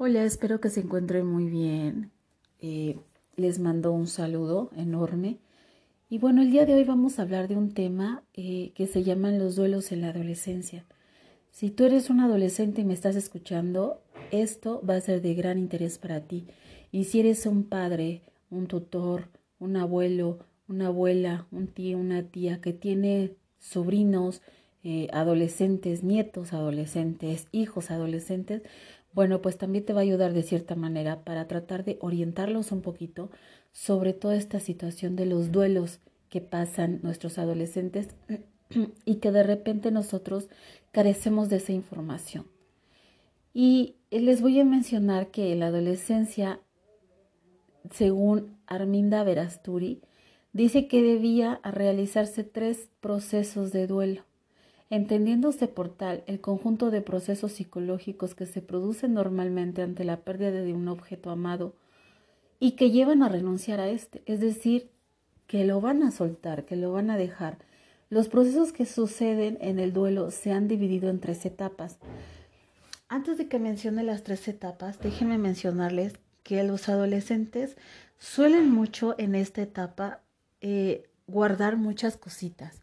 Hola, espero que se encuentren muy bien. Eh, les mando un saludo enorme. Y bueno, el día de hoy vamos a hablar de un tema eh, que se llaman los duelos en la adolescencia. Si tú eres un adolescente y me estás escuchando, esto va a ser de gran interés para ti. Y si eres un padre, un tutor, un abuelo, una abuela, un tío, una tía que tiene sobrinos, eh, adolescentes, nietos adolescentes, hijos adolescentes, bueno, pues también te va a ayudar de cierta manera para tratar de orientarlos un poquito sobre toda esta situación de los duelos que pasan nuestros adolescentes y que de repente nosotros carecemos de esa información. Y les voy a mencionar que la adolescencia, según Arminda Verasturi, dice que debía realizarse tres procesos de duelo entendiéndose por tal el conjunto de procesos psicológicos que se producen normalmente ante la pérdida de un objeto amado y que llevan a renunciar a este, es decir, que lo van a soltar, que lo van a dejar. Los procesos que suceden en el duelo se han dividido en tres etapas. Antes de que mencione las tres etapas, déjenme mencionarles que los adolescentes suelen mucho en esta etapa eh, guardar muchas cositas.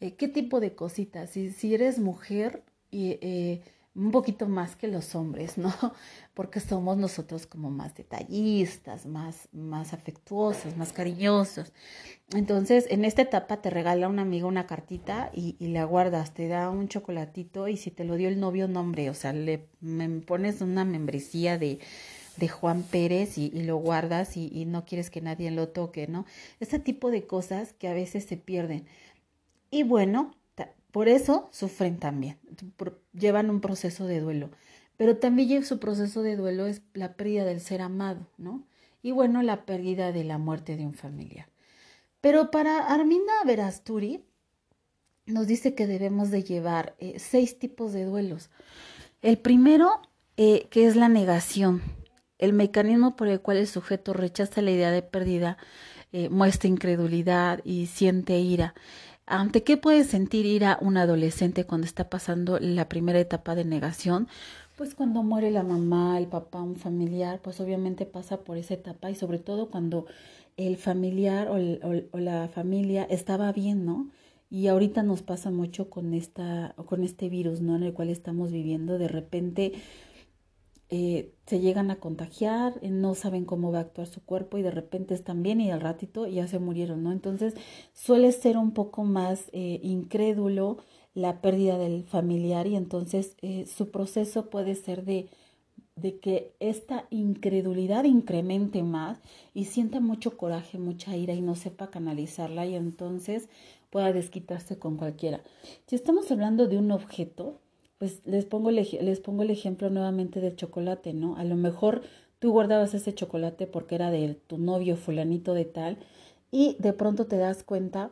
Eh, qué tipo de cositas. Si, si eres mujer, y, eh, un poquito más que los hombres, ¿no? Porque somos nosotros como más detallistas, más, más afectuosos, más cariñosos. Entonces, en esta etapa te regala un amigo una cartita y, la guardas, te da un chocolatito y si te lo dio el novio, nombre, o sea, le me pones una membresía de, de Juan Pérez y, y lo guardas y, y no quieres que nadie lo toque, ¿no? Este tipo de cosas que a veces se pierden. Y bueno, por eso sufren también, llevan un proceso de duelo. Pero también su proceso de duelo es la pérdida del ser amado, ¿no? Y bueno, la pérdida de la muerte de un familiar. Pero para Arminda Verasturi nos dice que debemos de llevar eh, seis tipos de duelos. El primero, eh, que es la negación, el mecanismo por el cual el sujeto rechaza la idea de pérdida, eh, muestra incredulidad y siente ira. ¿Ante qué puede sentir ira un adolescente cuando está pasando la primera etapa de negación? Pues cuando muere la mamá, el papá, un familiar, pues obviamente pasa por esa etapa y sobre todo cuando el familiar o, o la familia estaba bien, ¿no? Y ahorita nos pasa mucho con esta, con este virus, ¿no? En el cual estamos viviendo. De repente eh, se llegan a contagiar, eh, no saben cómo va a actuar su cuerpo y de repente están bien y al ratito ya se murieron, ¿no? Entonces suele ser un poco más eh, incrédulo la pérdida del familiar y entonces su proceso puede ser de, de que esta incredulidad incremente más y sienta mucho coraje, mucha ira y no sepa canalizarla y entonces pueda desquitarse con cualquiera. Si estamos hablando de un objeto, pues les pongo, les pongo el ejemplo nuevamente del chocolate, ¿no? A lo mejor tú guardabas ese chocolate porque era de tu novio fulanito de tal y de pronto te das cuenta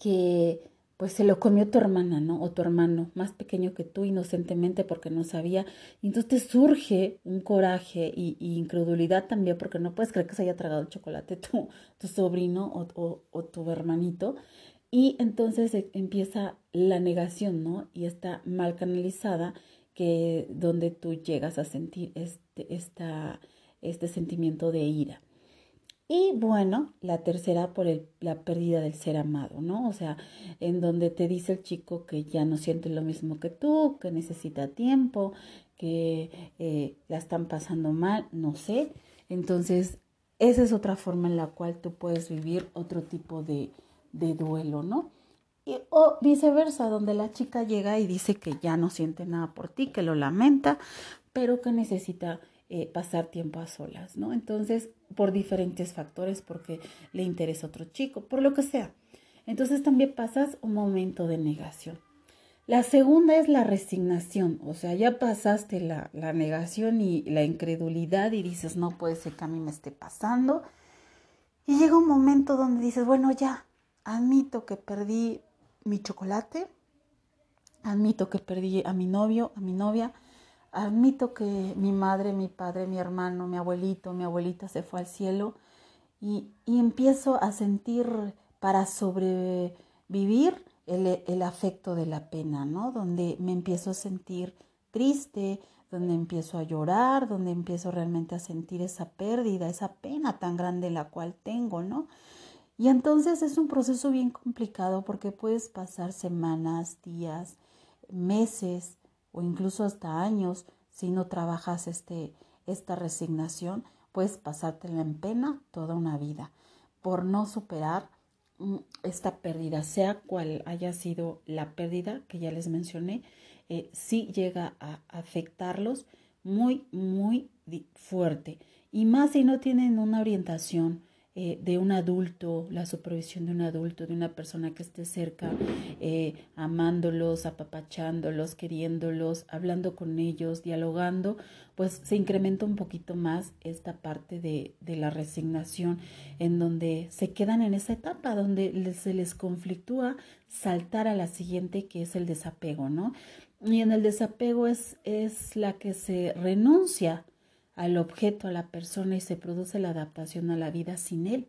que pues se lo comió tu hermana, ¿no? O tu hermano, más pequeño que tú, inocentemente porque no sabía. Y entonces te surge un coraje y, incredulidad también porque no puedes creer que se haya tragado el chocolate tu, tu sobrino o, o tu hermanito. Y entonces e, empieza la negación, ¿no? Y está mal canalizada, que donde tú llegas a sentir este, esta, este sentimiento de ira. Y bueno, la tercera por el, la pérdida del ser amado, ¿no? O sea, en donde te dice el chico que ya no siente lo mismo que tú, que necesita tiempo, que eh, la están pasando mal, no sé. Entonces, esa es otra forma en la cual tú puedes vivir otro tipo de, de duelo, ¿no? Y, o viceversa, donde la chica llega y dice que ya no siente nada por ti, que lo lamenta, pero que necesita eh, pasar tiempo a solas, ¿no? Entonces, por diferentes factores, porque le interesa otro chico, por lo que sea. Entonces también pasas un momento de negación. La segunda es la resignación, o sea, ya pasaste la, la negación y la incredulidad y dices, no puede ser que a mí me esté pasando. Y llega un momento donde dices, bueno, ya, admito que perdí mi chocolate, admito que perdí a mi novio, a mi novia, admito que mi madre, mi padre, mi hermano, mi abuelito, mi abuelita se fue al cielo y, empiezo a sentir para sobrevivir el, el, afecto de la pena, ¿no? Donde me empiezo a sentir triste, donde empiezo a llorar, donde empiezo realmente a sentir esa pérdida, esa pena tan grande la cual tengo, ¿no? Y entonces es un proceso bien complicado porque puedes pasar semanas, días, meses o incluso hasta años si no trabajas este, esta resignación, puedes pasártela en pena toda una vida por no superar mm, esta pérdida, sea cual haya sido la pérdida que ya les mencioné, eh, sí llega a afectarlos muy, muy fuerte. Y más si no tienen una orientación eh, de un adulto, la supervisión de un adulto, de una persona que esté cerca, eh, amándolos, apapachándolos, queriéndolos, hablando con ellos, dialogando, pues se incrementa un poquito más esta parte de, de la resignación, en donde se quedan en esa etapa, donde se les conflictúa saltar a la siguiente, que es el desapego, ¿no? Y en el desapego es, es la que se renuncia al objeto, a la persona y se produce la adaptación a la vida sin él.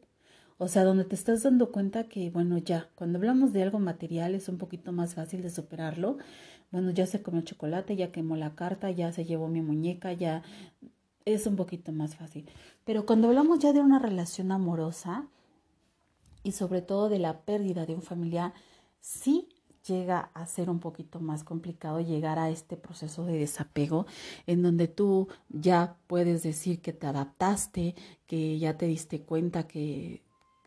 O sea, donde te estás dando cuenta que, bueno, ya, cuando hablamos de algo material es un poquito más fácil de superarlo. Bueno, ya se comió chocolate, ya quemó la carta, ya se llevó mi muñeca, ya es un poquito más fácil. Pero cuando hablamos ya de una relación amorosa y sobre todo de la pérdida de un familiar, sí llega a ser un poquito más complicado llegar a este proceso de desapego en donde tú ya puedes decir que te adaptaste, que ya te diste cuenta que,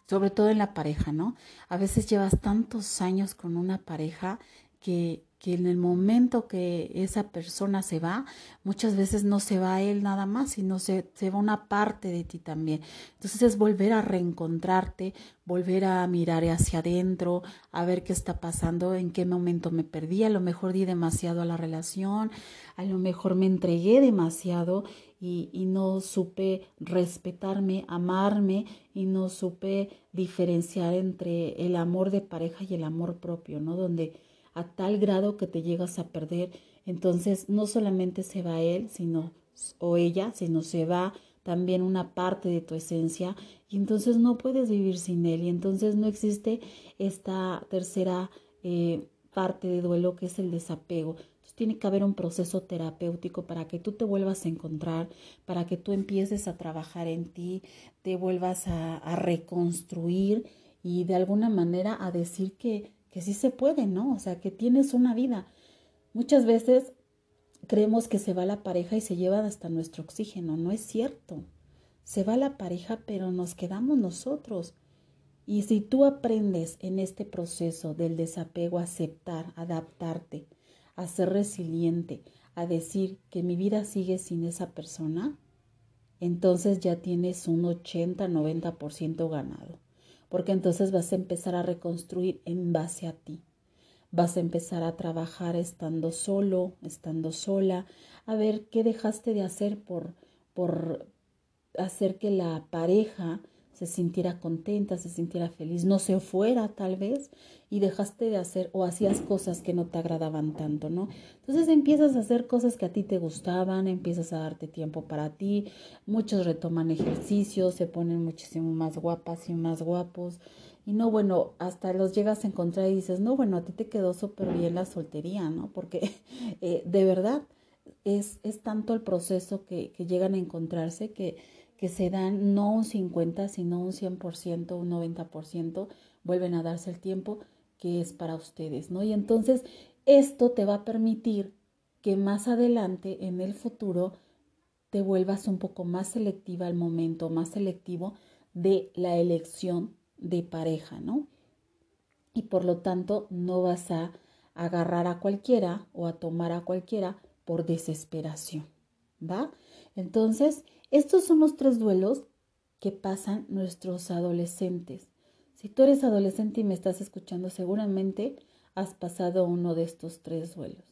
sobre todo en la pareja, ¿no? A veces llevas tantos años con una pareja que que en el momento que esa persona se va, muchas veces no se va él nada más, sino se, se va una parte de ti también. Entonces es volver a reencontrarte, volver a mirar hacia adentro, a ver qué está pasando, en qué momento me perdí, a lo mejor di demasiado a la relación, a lo mejor me entregué demasiado y, y no supe respetarme, amarme y no supe diferenciar entre el amor de pareja y el amor propio, ¿no? Donde a tal grado que te llegas a perder. Entonces no solamente se va él, sino o ella, sino se va también una parte de tu esencia y entonces no puedes vivir sin él y entonces no existe esta tercera eh, parte de duelo que es el desapego. Entonces tiene que haber un proceso terapéutico para que tú te vuelvas a encontrar, para que tú empieces a trabajar en ti, te vuelvas a, a reconstruir y de alguna manera a decir que que sí se puede, ¿no? O sea, que tienes una vida. Muchas veces creemos que se va la pareja y se lleva hasta nuestro oxígeno. No es cierto. Se va la pareja, pero nos quedamos nosotros. Y si tú aprendes en este proceso del desapego a aceptar, adaptarte, a ser resiliente, a decir que mi vida sigue sin esa persona, entonces ya tienes un 80-90% ganado porque entonces vas a empezar a reconstruir en base a ti. Vas a empezar a trabajar estando solo, estando sola, a ver qué dejaste de hacer por, por hacer que la pareja se sintiera contenta, se sintiera feliz, no se fuera tal vez y dejaste de hacer o hacías cosas que no te agradaban tanto, ¿no? Entonces empiezas a hacer cosas que a ti te gustaban, empiezas a darte tiempo para ti, muchos retoman ejercicios, se ponen muchísimo más guapas y más guapos y no, bueno, hasta los llegas a encontrar y dices, no, bueno, a ti te quedó súper bien la soltería, ¿no? Porque eh, de verdad es, es tanto el proceso que, que llegan a encontrarse que que se dan no un 50, sino un 100%, un 90%, vuelven a darse el tiempo que es para ustedes, ¿no? Y entonces esto te va a permitir que más adelante, en el futuro, te vuelvas un poco más selectiva al momento, más selectivo de la elección de pareja, ¿no? Y por lo tanto no vas a agarrar a cualquiera o a tomar a cualquiera por desesperación, ¿va? Entonces, estos son los tres duelos que pasan nuestros adolescentes. Si tú eres adolescente y me estás escuchando, seguramente has pasado uno de estos tres duelos.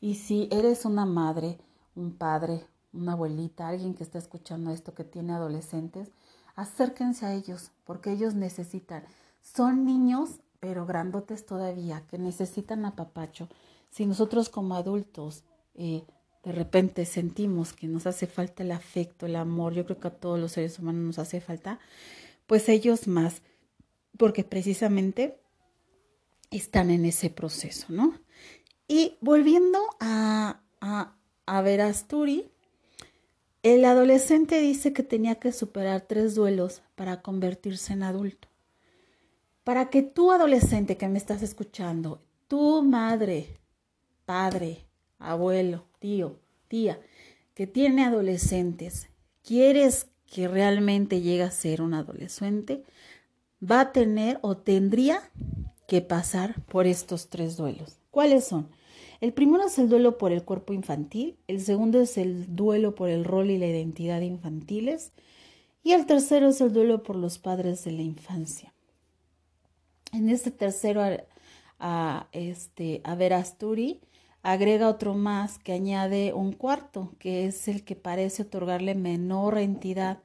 Y si eres una madre, un padre, una abuelita, alguien que está escuchando esto que tiene adolescentes, acérquense a ellos porque ellos necesitan. Son niños, pero grandotes todavía, que necesitan apapacho. Si nosotros como adultos eh, de repente sentimos que nos hace falta el afecto, el amor, yo creo que a todos los seres humanos nos hace falta, pues ellos más, porque precisamente están en ese proceso, ¿no? Y volviendo a, Averasturi, el adolescente dice que tenía que superar tres duelos para convertirse en adulto. Para que tú, adolescente que me estás escuchando, tu madre, padre, abuelo, tío, tía, que tiene adolescentes, quieres que realmente llegue a ser un adolescente, va a tener o tendría que pasar por estos tres duelos. ¿Cuáles son? El primero es el duelo por el cuerpo infantil, el segundo es el duelo por el rol y la identidad infantiles y el tercero es el duelo por los padres de la infancia. En este tercero, a, este, a agrega otro más que añade un cuarto, que es el que parece otorgarle menor entidad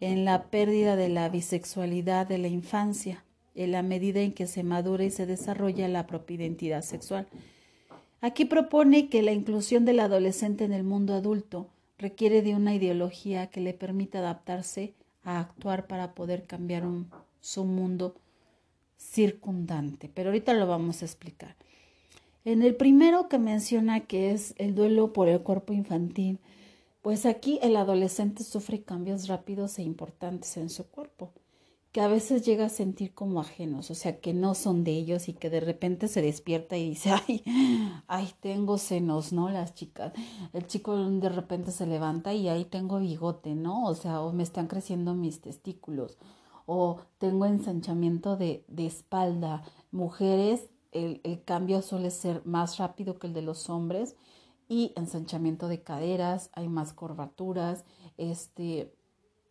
en la pérdida de la bisexualidad de la infancia, en la medida en que se madura y se desarrolla la propia identidad sexual. Aquí propone que la inclusión del adolescente en el mundo adulto requiere de una ideología que le permita adaptarse a actuar para poder cambiar su mundo circundante. Pero ahorita lo vamos a explicar. En el primero que menciona que es el duelo por el cuerpo infantil, pues aquí el adolescente sufre cambios rápidos e importantes en su cuerpo, que a veces llega a sentir como ajenos, o sea, que no son de ellos y que de repente se despierta y dice, ay, ay, tengo senos, ¿no? Las chicas. El chico de repente se levanta y ahí tengo bigote, ¿no? O sea, o me están creciendo mis testículos, o tengo ensanchamiento de, de espalda. Mujeres el, cambio suele ser más rápido que el de los hombres y ensanchamiento de caderas, hay más curvaturas, este,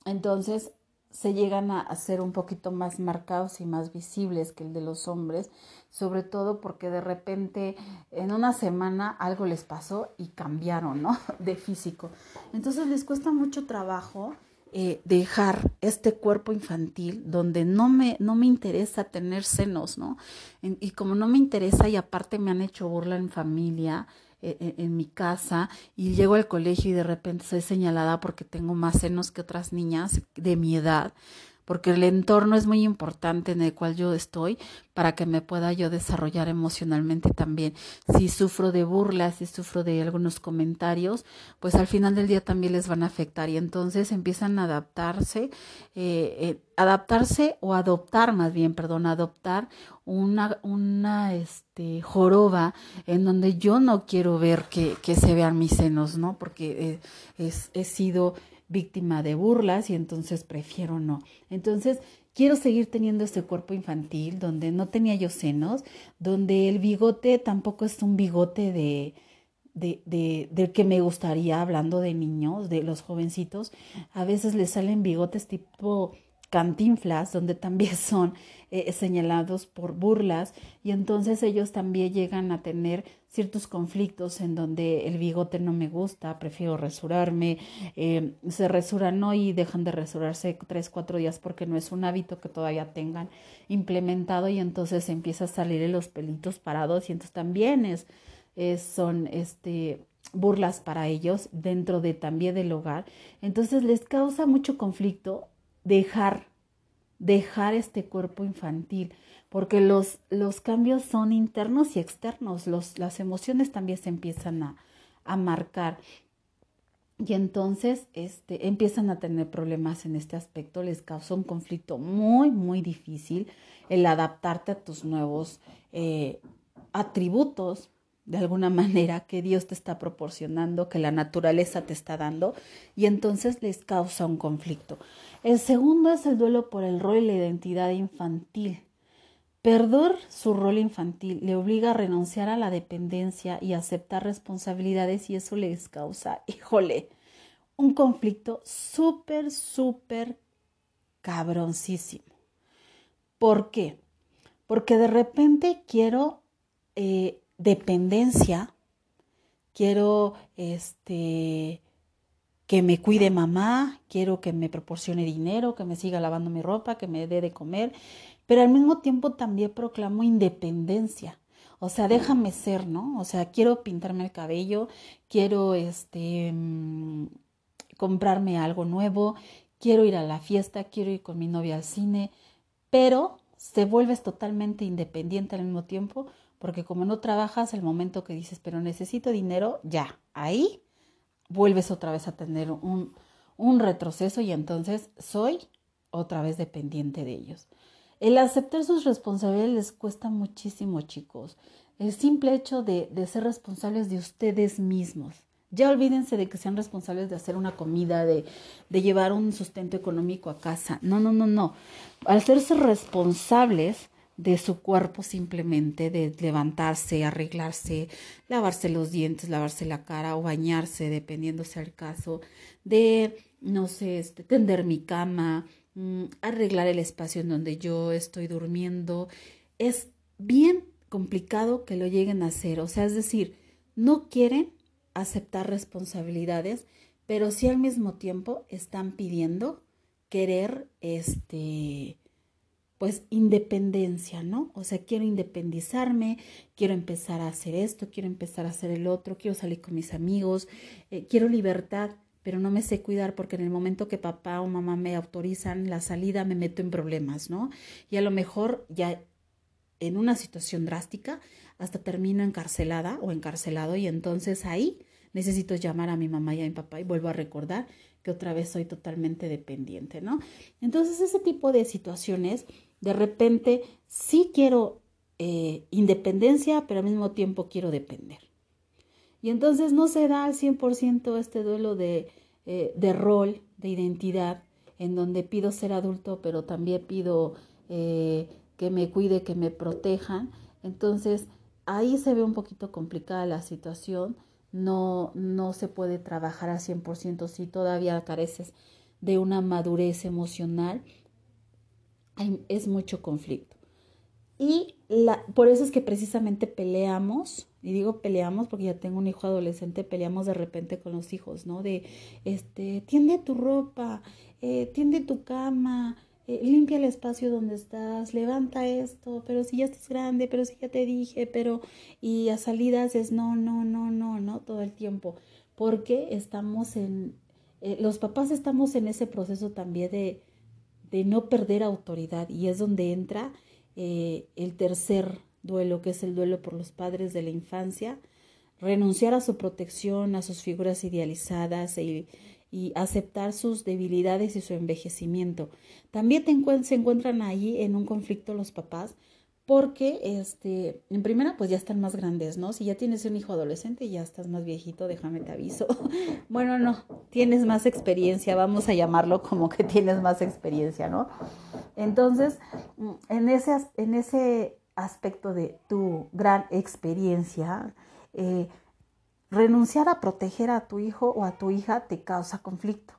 entonces se llegan a ser un poquito más marcados y más visibles que el de los hombres, sobre todo porque de repente en una semana algo les pasó y cambiaron, ¿no? De físico. Entonces les cuesta mucho trabajo eh, dejar este cuerpo infantil donde no me, no me interesa tener senos, ¿no? y como no me interesa y aparte me han hecho burla en familia, eh, eh, en mi casa y llego al colegio y de repente soy señalada porque tengo más senos que otras niñas de mi edad, porque el entorno es muy importante en el cual yo estoy para que me pueda yo desarrollar emocionalmente también. Si sufro de burlas, si sufro de algunos comentarios, pues al final del día también les van a afectar y entonces empiezan a adaptarse, eh, eh, adaptarse o adoptar más bien, perdón, adoptar una, una este, joroba en donde yo no quiero ver que, se vean mis senos, ¿no? Porque eh, he sido víctima de burlas y entonces prefiero no. Entonces, quiero seguir teniendo este cuerpo infantil donde no tenía yo senos, donde el bigote tampoco es un bigote de, de, de, del que me gustaría, hablando de niños, de los jovencitos, a veces les salen bigotes tipo cantinflas, donde también son eh, señalados por burlas y entonces ellos también llegan a tener ciertos conflictos en donde el bigote no me gusta, prefiero resurarme, eh, se resuran ¿no? y dejan de resurarse tres, cuatro días porque no es un hábito que todavía tengan implementado y entonces empieza a salir los pelitos parados y entonces también es son este burlas para ellos dentro de también del hogar. Entonces les causa mucho conflicto dejar, dejar este cuerpo infantil, porque los, los cambios son internos y externos, los, las emociones también se empiezan a, a marcar. Y entonces este, empiezan a tener problemas en este aspecto, les causa un conflicto muy, muy difícil el adaptarte a tus nuevos eh, atributos, de alguna manera que Dios te está proporcionando, que la naturaleza te está dando, y entonces les causa un conflicto. El segundo es el duelo por el rol y la identidad infantil. Perder su rol infantil le obliga a renunciar a la dependencia y aceptar responsabilidades y eso les causa, híjole, un conflicto súper, súper cabroncísimo. ¿Por qué? Porque de repente quiero eh, dependencia, quiero este que me cuide mamá, quiero que me proporcione dinero, que me siga lavando mi ropa, que me dé de comer, pero al mismo tiempo también proclamo independencia. O sea, déjame ser, ¿no? O sea, quiero pintarme el cabello, quiero este mm, comprarme algo nuevo, quiero ir a la fiesta, quiero ir con mi novia al cine, pero te vuelves totalmente independiente al mismo tiempo porque como no trabajas, el momento que dices, pero necesito dinero, ya, ahí vuelves otra vez a tener un, un retroceso y entonces soy otra vez dependiente de ellos. El aceptar sus responsabilidades les cuesta muchísimo, chicos. El simple hecho de, de, ser responsables de ustedes mismos. Ya olvídense de que sean responsables de hacer una comida, de, de llevar un sustento económico a casa. No, no, no, no. Al hacerse responsables de su cuerpo simplemente, de levantarse, arreglarse, lavarse los dientes, lavarse la cara o bañarse, dependiendo sea el caso, de, no sé, este, tender mi cama, mm, arreglar el espacio en donde yo estoy durmiendo. Es bien complicado que lo lleguen a hacer, o sea, es decir, no quieren aceptar responsabilidades, pero sí al mismo tiempo están pidiendo querer, este, pues independencia, ¿no? O sea, quiero independizarme, quiero empezar a hacer esto, quiero empezar a hacer el otro, quiero salir con mis amigos, eh, quiero libertad, pero no me sé cuidar porque en el momento que papá o mamá me autorizan la salida me meto en problemas, ¿no? Y a lo mejor ya en una situación drástica hasta termino encarcelada o encarcelado y entonces ahí necesito llamar a mi mamá y a mi papá y vuelvo a recordar que otra vez soy totalmente dependiente, ¿no? Entonces ese tipo de situaciones de repente sí quiero eh, independencia, pero al mismo tiempo quiero depender. Y entonces no se da al 100% este duelo de, eh, de, rol, de identidad, en donde pido ser adulto, pero también pido eh, que me cuide, que me protejan. Entonces ahí se ve un poquito complicada la situación. No, no se puede trabajar al 100% si todavía careces de una madurez emocional es mucho conflicto. Y la, por eso es que precisamente peleamos, y digo peleamos porque ya tengo un hijo adolescente, peleamos de repente con los hijos, ¿no? De, este, tiende tu ropa, eh, tiende tu cama, eh, limpia el espacio donde estás, levanta esto, pero si ya estás grande, pero si ya te dije, pero, y a salidas es no, no, no, no, no, todo el tiempo, porque estamos en, eh, los papás estamos en ese proceso también de, de no perder autoridad y es donde entra eh, el tercer duelo, que es el duelo por los padres de la infancia, renunciar a su protección, a sus figuras idealizadas y, y aceptar sus debilidades y su envejecimiento. También se encuentran ahí en un conflicto los papás porque este, en primera pues ya están más grandes, ¿no? Si ya tienes un hijo adolescente ya estás más viejito, déjame te aviso. bueno, no, tienes más experiencia, vamos a llamarlo como que tienes más experiencia, ¿no? Entonces, mm, en ese, en ese aspecto de tu gran experiencia, eh, renunciar a proteger a tu hijo o a tu hija te causa conflicto.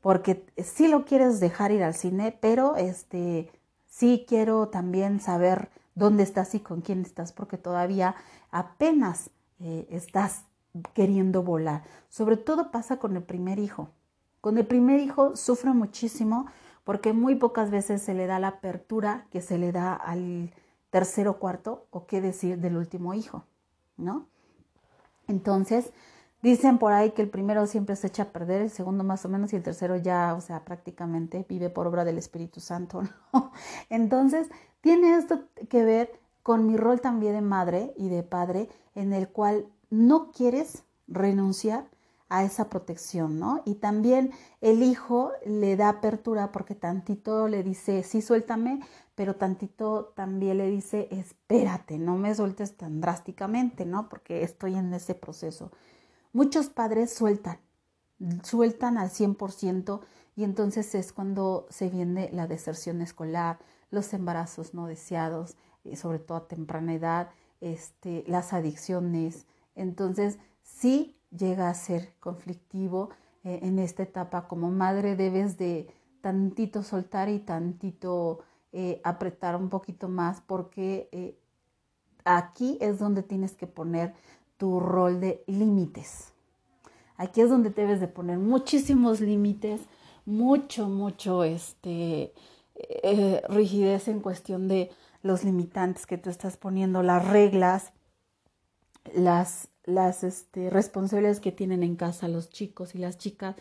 Porque sí lo quieres dejar ir al cine, pero este Sí quiero también saber dónde estás y con quién estás, porque todavía apenas eh, estás queriendo volar. Sobre todo pasa con el primer hijo. Con el primer hijo sufre muchísimo porque muy pocas veces se le da la apertura que se le da al tercero cuarto, o qué decir del último hijo, ¿no? Entonces, Dicen por ahí que el primero siempre se echa a perder, el segundo más o menos y el tercero ya, o sea, prácticamente vive por obra del Espíritu Santo, ¿no? Entonces, tiene esto que ver con mi rol también de madre y de padre, en el cual no quieres renunciar a esa protección, ¿no? Y también el hijo le da apertura porque tantito le dice, sí, suéltame, pero tantito también le dice, espérate, no me sueltes tan drásticamente, ¿no? Porque estoy en ese proceso. Muchos padres sueltan, sueltan al 100% y entonces es cuando se viene la deserción escolar, los embarazos no deseados, y sobre todo a temprana edad, este, las adicciones. Entonces, sí llega a ser conflictivo eh, en esta etapa. Como madre debes de tantito soltar y tantito eh, apretar un poquito más porque eh, aquí es donde tienes que poner tu rol de límites. Aquí es donde debes de poner muchísimos límites, mucho, mucho este, rigidez en cuestión de los limitantes que tú estás poniendo, las reglas, las, las este, responsabilidades que tienen en casa los chicos y las chicas.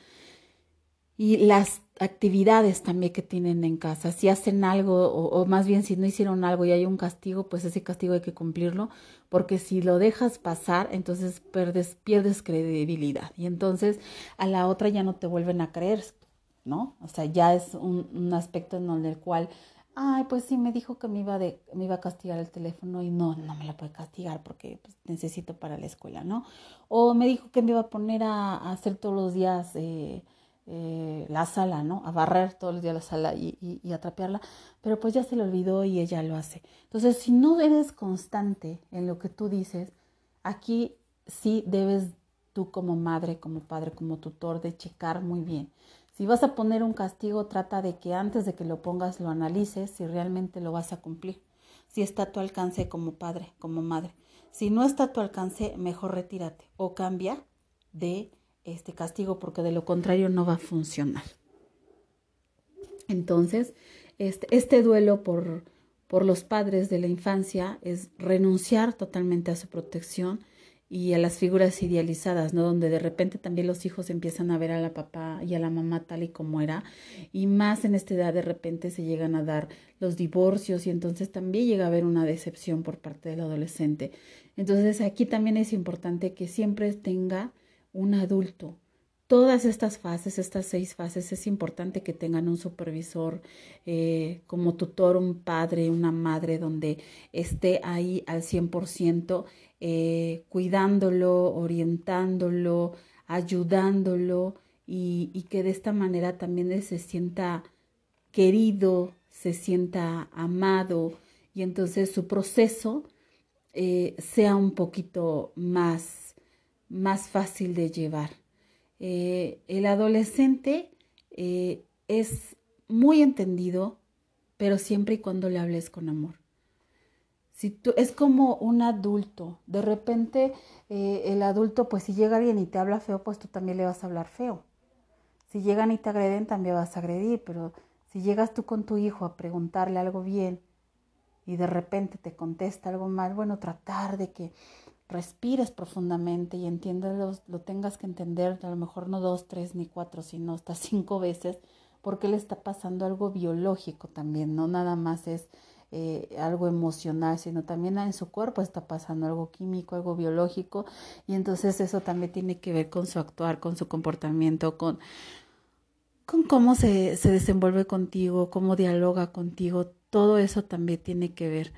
y las actividades también que tienen en casa. Si hacen algo, o, más bien si no hicieron algo y hay un castigo, pues ese castigo hay que cumplirlo, porque si lo dejas pasar, entonces pierdes, pierdes credibilidad. Y entonces a la otra ya no te vuelven a creer, ¿no? O sea, ya es un, un aspecto en el cual ay, pues sí, me dijo que me iba, de, me iba a castigar el teléfono y no, no me la puede castigar porque pues, necesito para la escuela, ¿no? O me dijo que me iba a poner a, hacer todos los días eh, eh, la sala, ¿no? A barrer todos los días la sala y, y, a trapearla, pero pues ya se le olvidó y ella lo hace. Entonces, si no eres constante en lo que tú dices, aquí sí debes tú como madre, como padre, como tutor de checar muy bien si vas a poner un castigo, trata de que antes de que lo pongas lo analices si realmente lo vas a cumplir. Si está a tu alcance como padre, como madre. Si no está a tu alcance, mejor retírate o cambia de este castigo porque de lo contrario no va a funcionar. Entonces, este, este duelo por, por los padres de la infancia es renunciar totalmente a su protección, y a las figuras idealizadas, ¿no? Donde de repente también los hijos empiezan a ver a la papá y a la mamá tal y como era, y más en esta edad de repente se llegan a dar los divorcios y entonces también llega a haber una decepción por parte del adolescente. Entonces aquí también es importante que siempre tenga un adulto. Todas estas fases, estas seis fases, es importante que tengan un supervisor eh, como tutor, un padre, una madre, donde esté ahí al 100% eh, cuidándolo, orientándolo, ayudándolo y, que de esta manera también él se sienta querido, se sienta amado y entonces su proceso eh, sea un poquito más, más fácil de llevar. Eh, el adolescente es muy entendido, pero siempre y cuando le hables con amor. Si tú, es como un adulto. De repente eh, el adulto, pues si llega alguien y te habla feo, pues tú también le vas a hablar feo. Si llegan y te agreden, también vas a agredir. Pero si llegas tú con tu hijo a preguntarle algo bien y de repente te contesta algo mal, bueno, tratar de que respires profundamente y entiendas, lo tengas que entender, a lo mejor no dos, tres ni cuatro, sino hasta cinco veces, porque le está pasando algo biológico también, no nada más es eh, algo emocional, sino también en su cuerpo está pasando algo químico, algo biológico, y entonces eso también tiene que ver con su actuar, con su comportamiento, con, con cómo se, se desenvuelve contigo, cómo dialoga contigo, todo eso también tiene que ver.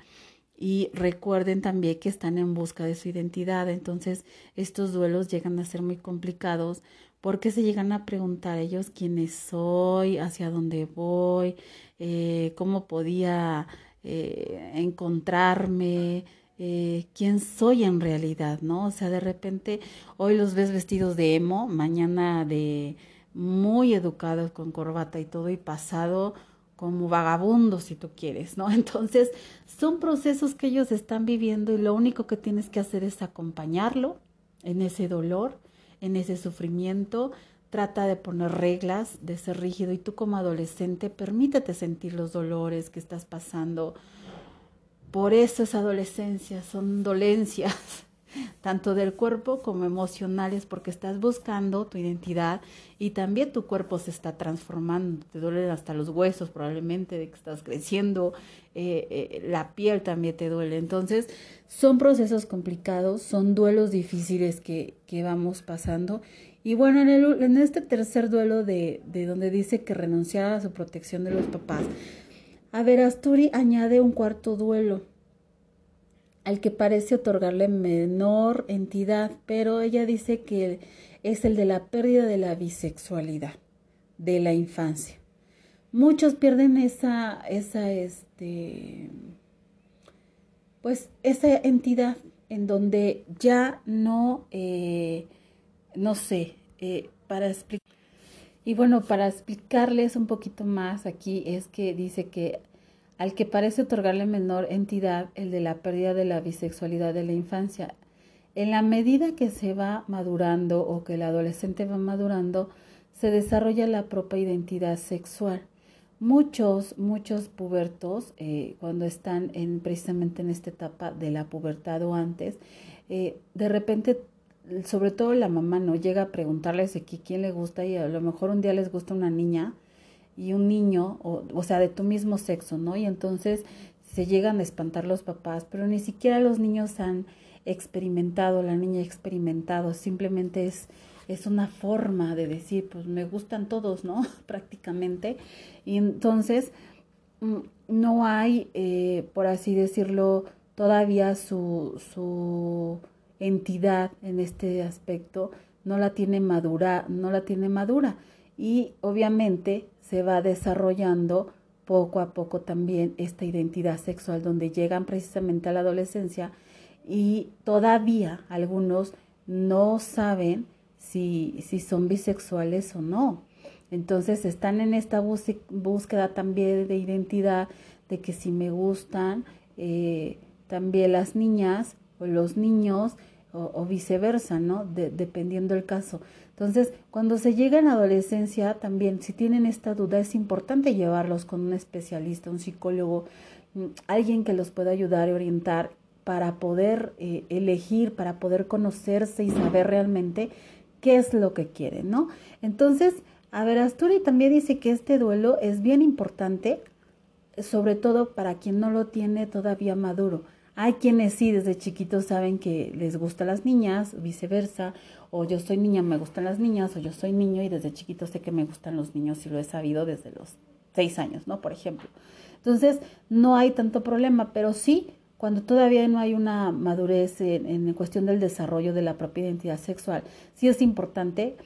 Y recuerden también que están en busca de su identidad, entonces estos duelos llegan a ser muy complicados porque se llegan a preguntar ellos quiénes soy, hacia dónde voy, eh, cómo podía eh, encontrarme, eh, quién soy en realidad, ¿no? O sea, de repente hoy los ves vestidos de emo, mañana de muy educados con corbata y todo y pasado como vagabundos si tú quieres, ¿no? Entonces son procesos que ellos están viviendo y lo único que tienes que hacer es acompañarlo en ese dolor, en ese sufrimiento, trata de poner reglas, de ser rígido y tú como adolescente permítete sentir los dolores que estás pasando. Por eso es adolescencia, son dolencias, tanto del cuerpo como emocionales, porque estás buscando tu identidad y también tu cuerpo se está transformando, te duelen hasta los huesos probablemente de que estás creciendo, eh, eh, la piel también te duele. Entonces, son procesos complicados, son duelos difíciles que, que vamos pasando. Y bueno, en, el, en este tercer duelo de, de donde dice que renunciara a su protección de los papás, a ver, Asturi añade un cuarto duelo al que parece otorgarle menor entidad, pero ella dice que es el de la pérdida de la bisexualidad de la infancia. Muchos pierden esa, esa, este, pues esa entidad en donde ya no, eh, no sé, eh, para explicar. Y bueno, para explicarles un poquito más aquí es que dice que al que parece otorgarle menor entidad el de la pérdida de la bisexualidad de la infancia. En la medida que se va madurando o que el adolescente va madurando, se desarrolla la propia identidad sexual. Muchos, muchos pubertos, eh, cuando están en, precisamente en esta etapa de la pubertad o antes, eh, de repente sobre todo la mamá no llega a preguntarles aquí quién le gusta y a lo mejor un día les gusta una niña y un niño, o, o sea, de tu mismo sexo, ¿no? Y entonces se llegan a espantar los papás, pero ni siquiera los niños han experimentado, la niña ha experimentado, simplemente es, es una forma de decir, pues me gustan todos, ¿no? Prácticamente. Y entonces mm, no hay, eh, por así decirlo, todavía su, su entidad en este aspecto no la tiene madura, no la tiene madura y obviamente se va desarrollando poco a poco también esta identidad sexual donde llegan precisamente a la adolescencia y todavía algunos no saben si, si son bisexuales o no. Entonces están en esta búsqueda también de identidad, de que si me gustan eh, también las niñas o los niños o, viceversa, ¿no? dependiendo el caso. Entonces, cuando se llega en adolescencia, también si tienen esta duda, es importante llevarlos con un especialista, un psicólogo, mm, alguien que los pueda ayudar y orientar para poder eh, elegir, para poder conocerse y saber realmente qué es lo que quieren, ¿no? Entonces, a ver, Asturi también dice que este duelo es bien importante, sobre todo para quien no lo tiene todavía maduro. Hay quienes sí desde chiquitos saben que les gustan las niñas, viceversa, o yo soy niña, me gustan las niñas, o yo soy niño y desde chiquito sé que me gustan los niños y lo he sabido desde los seis años, ¿no? Por ejemplo. Entonces, no hay tanto problema, pero sí, cuando todavía no hay una madurez en, cuestión del desarrollo de la propia identidad sexual, sí es importante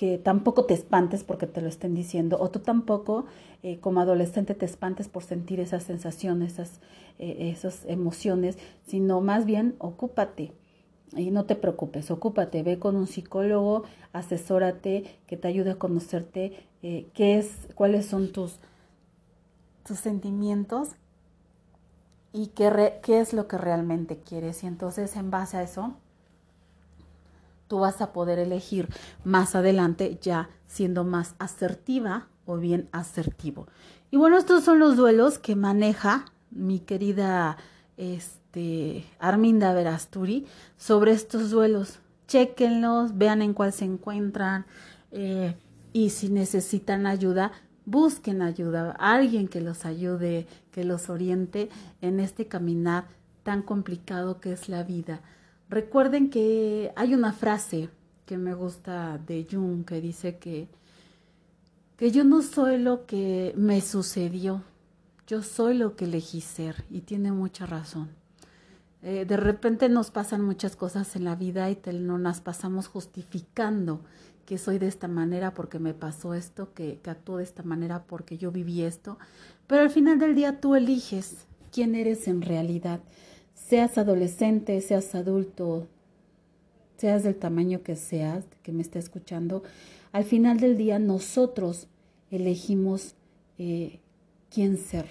que tampoco te espantes porque te lo estén diciendo, o tú tampoco eh, como adolescente te espantes por sentir esas sensaciones, esas, eh, esas emociones, sino más bien ocúpate. Y no te preocupes, ocúpate, ve con un psicólogo, asesórate, que te ayude a conocerte eh, qué es, cuáles son tus, tus sentimientos y qué, qué es lo que realmente quieres. Y entonces en base a eso, tú vas a poder elegir más adelante ya siendo más asertiva o bien asertivo. Y bueno, estos son los duelos que maneja mi querida este, Arminda Verasturi sobre estos duelos. Chequenlos, vean en cuál se encuentran eh, y si necesitan ayuda, busquen ayuda, alguien que los ayude, que los oriente en este caminar tan complicado que es la vida. Recuerden que hay una frase que me gusta de Jung que dice que, que yo no soy lo que me sucedió, yo soy lo que elegí ser y tiene mucha razón. Eh, de repente nos pasan muchas cosas en la vida y no nos pasamos justificando que soy de esta manera porque me pasó esto, que, que actúo de esta manera porque yo viví esto, pero al final del día tú eliges quién eres en realidad seas adolescente, seas adulto, seas del tamaño que seas, que me esté escuchando, al final del día nosotros elegimos eh, quién ser,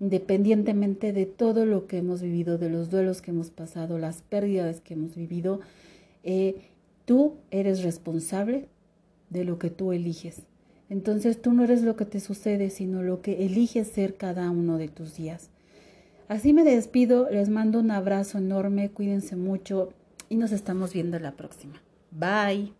independientemente de todo lo que hemos vivido, de los duelos que hemos pasado, las pérdidas que hemos vivido, eh, tú eres responsable de lo que tú eliges. Entonces tú no eres lo que te sucede, sino lo que eliges ser cada uno de tus días. Así me despido, les mando un abrazo enorme, cuídense mucho y nos estamos viendo la próxima. Bye.